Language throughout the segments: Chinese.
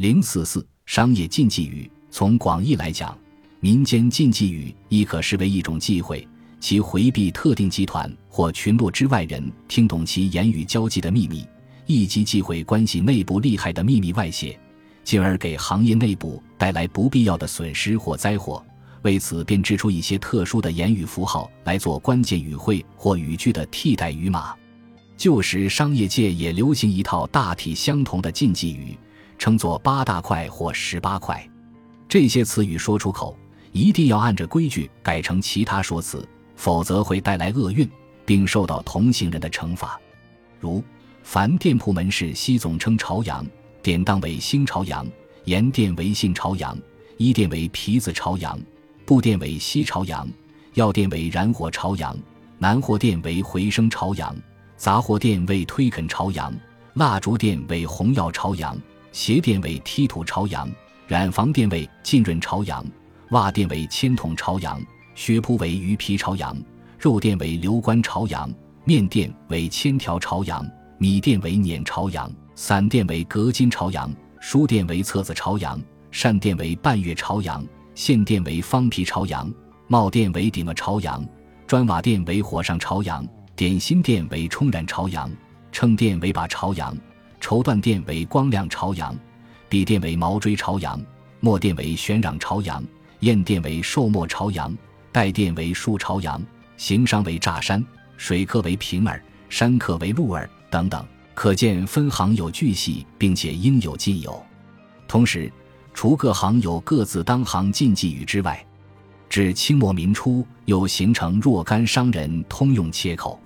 零四四商业禁忌语，从广义来讲，民间禁忌语亦可视为一种忌讳，其回避特定集团或群落之外人听懂其言语交际的秘密，一级忌讳关系内部利害的秘密外泄，进而给行业内部带来不必要的损失或灾祸。为此，便制出一些特殊的言语符号来做关键语汇或语句的替代语码。旧时商业界也流行一套大体相同的禁忌语。称作八大块或十八块，这些词语说出口一定要按着规矩改成其他说辞，否则会带来厄运，并受到同行人的惩罚。如凡店铺门市西总称朝阳，典当为新朝阳；盐店为信朝阳，衣店为皮子朝阳，布店为西朝阳，药店为燃火朝阳，南货店为回声朝阳，杂货店为推垦朝阳，蜡烛店为红药朝阳。鞋垫为剔土朝阳，染房店为浸润朝阳，袜垫为铅筒朝阳，靴铺为鱼皮朝阳，肉垫为流关朝阳，面垫为千条朝阳，米垫为碾朝阳，伞垫为隔金朝阳，书垫为册子朝阳，扇垫为半月朝阳，线垫为方皮朝阳，帽垫为顶额朝阳，砖瓦垫为火上朝阳，点心垫为冲染朝阳，秤垫为把朝阳。绸缎店为光亮朝阳，笔店为毛锥朝阳，墨店为玄壤朝阳，砚店为寿墨朝阳，带店为树朝阳，行商为乍山，水客为平耳，山客为鹿耳等等。可见分行有巨细，并且应有尽有。同时，除各行有各自当行禁忌语之外，至清末民初又形成若干商人通用切口，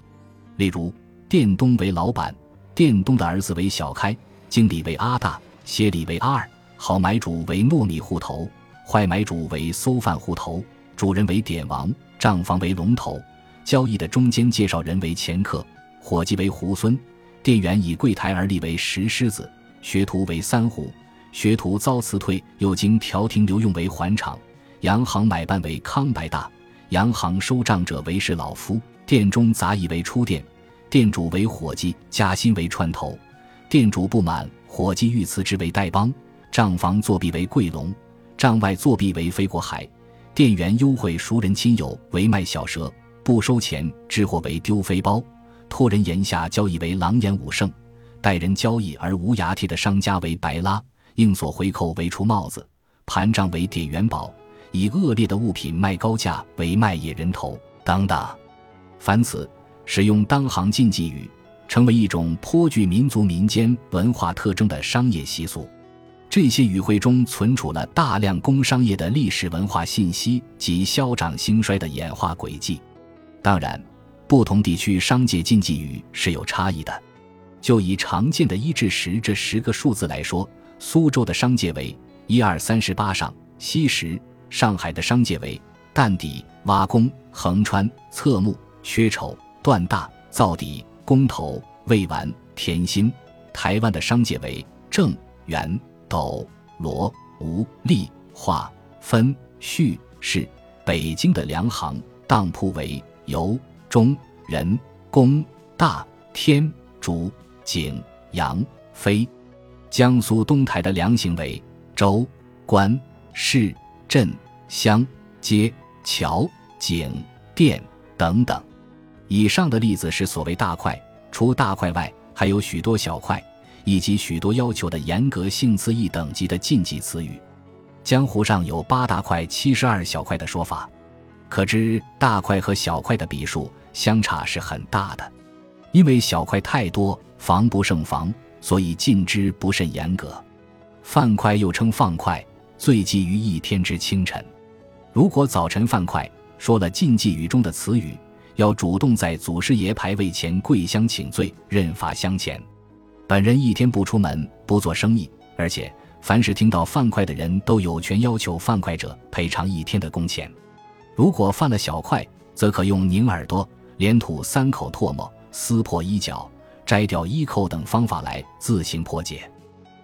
例如店东为老板。店东的儿子为小开，经理为阿大，协理为阿二，好买主为糯米户头，坏买主为馊饭户头，主人为点王，账房为龙头，交易的中间介绍人为前客，伙计为猢狲，店员以柜台而立为石狮子，学徒为三虎，学徒遭辞退又经调停留用为还场，洋行买办为康白大，洋行收账者为是老夫，店中杂役为出店。店主为伙计，加薪为串头；店主不满，伙计欲辞职为代帮；账房作弊为贵龙，账外作弊为飞过海；店员优惠熟人亲友为卖小蛇，不收钱支货为丢飞包；托人言下交易为狼烟武圣；待人交易而无牙贴的商家为白拉；应所回扣为出帽子；盘账为点元宝；以恶劣的物品卖高价为卖野人头等等。凡此。使用当行禁忌语，成为一种颇具民族民间文化特征的商业习俗。这些语汇中存储了大量工商业的历史文化信息及消长兴衰的演化轨迹。当然，不同地区商界禁忌语是有差异的。就以常见的一至十这十个数字来说，苏州的商界为一二三十八上西十；上海的商界为淡底、挖工、横穿、侧木、缺丑。段大、造底、工头、魏完、田心；台湾的商界为正、元、斗、罗、吴、利、化、分、序、是；北京的粮行、当铺为尤、中、仁、公、大、天、竹、景、杨、飞；江苏东台的粮行为州、关、市、镇、乡、街、桥、井、店等等。以上的例子是所谓大块，除大块外，还有许多小块，以及许多要求的严格性词义等级的禁忌词语。江湖上有八大块、七十二小块的说法，可知大块和小块的笔数相差是很大的。因为小块太多，防不胜防，所以禁之不甚严格。饭块又称放块，最忌于一天之清晨。如果早晨饭块说了禁忌语中的词语。要主动在祖师爷牌位前跪香请罪，认罚香钱。本人一天不出门，不做生意，而且凡是听到饭块的人都有权要求饭块者赔偿一天的工钱。如果犯了小块，则可用拧耳朵、连吐三口唾沫、撕破衣角、摘掉衣扣等方法来自行破解，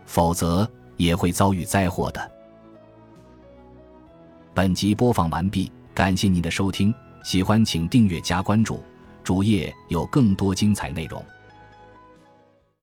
否则也会遭遇灾祸的。本集播放完毕，感谢您的收听。喜欢请订阅加关注，主页有更多精彩内容。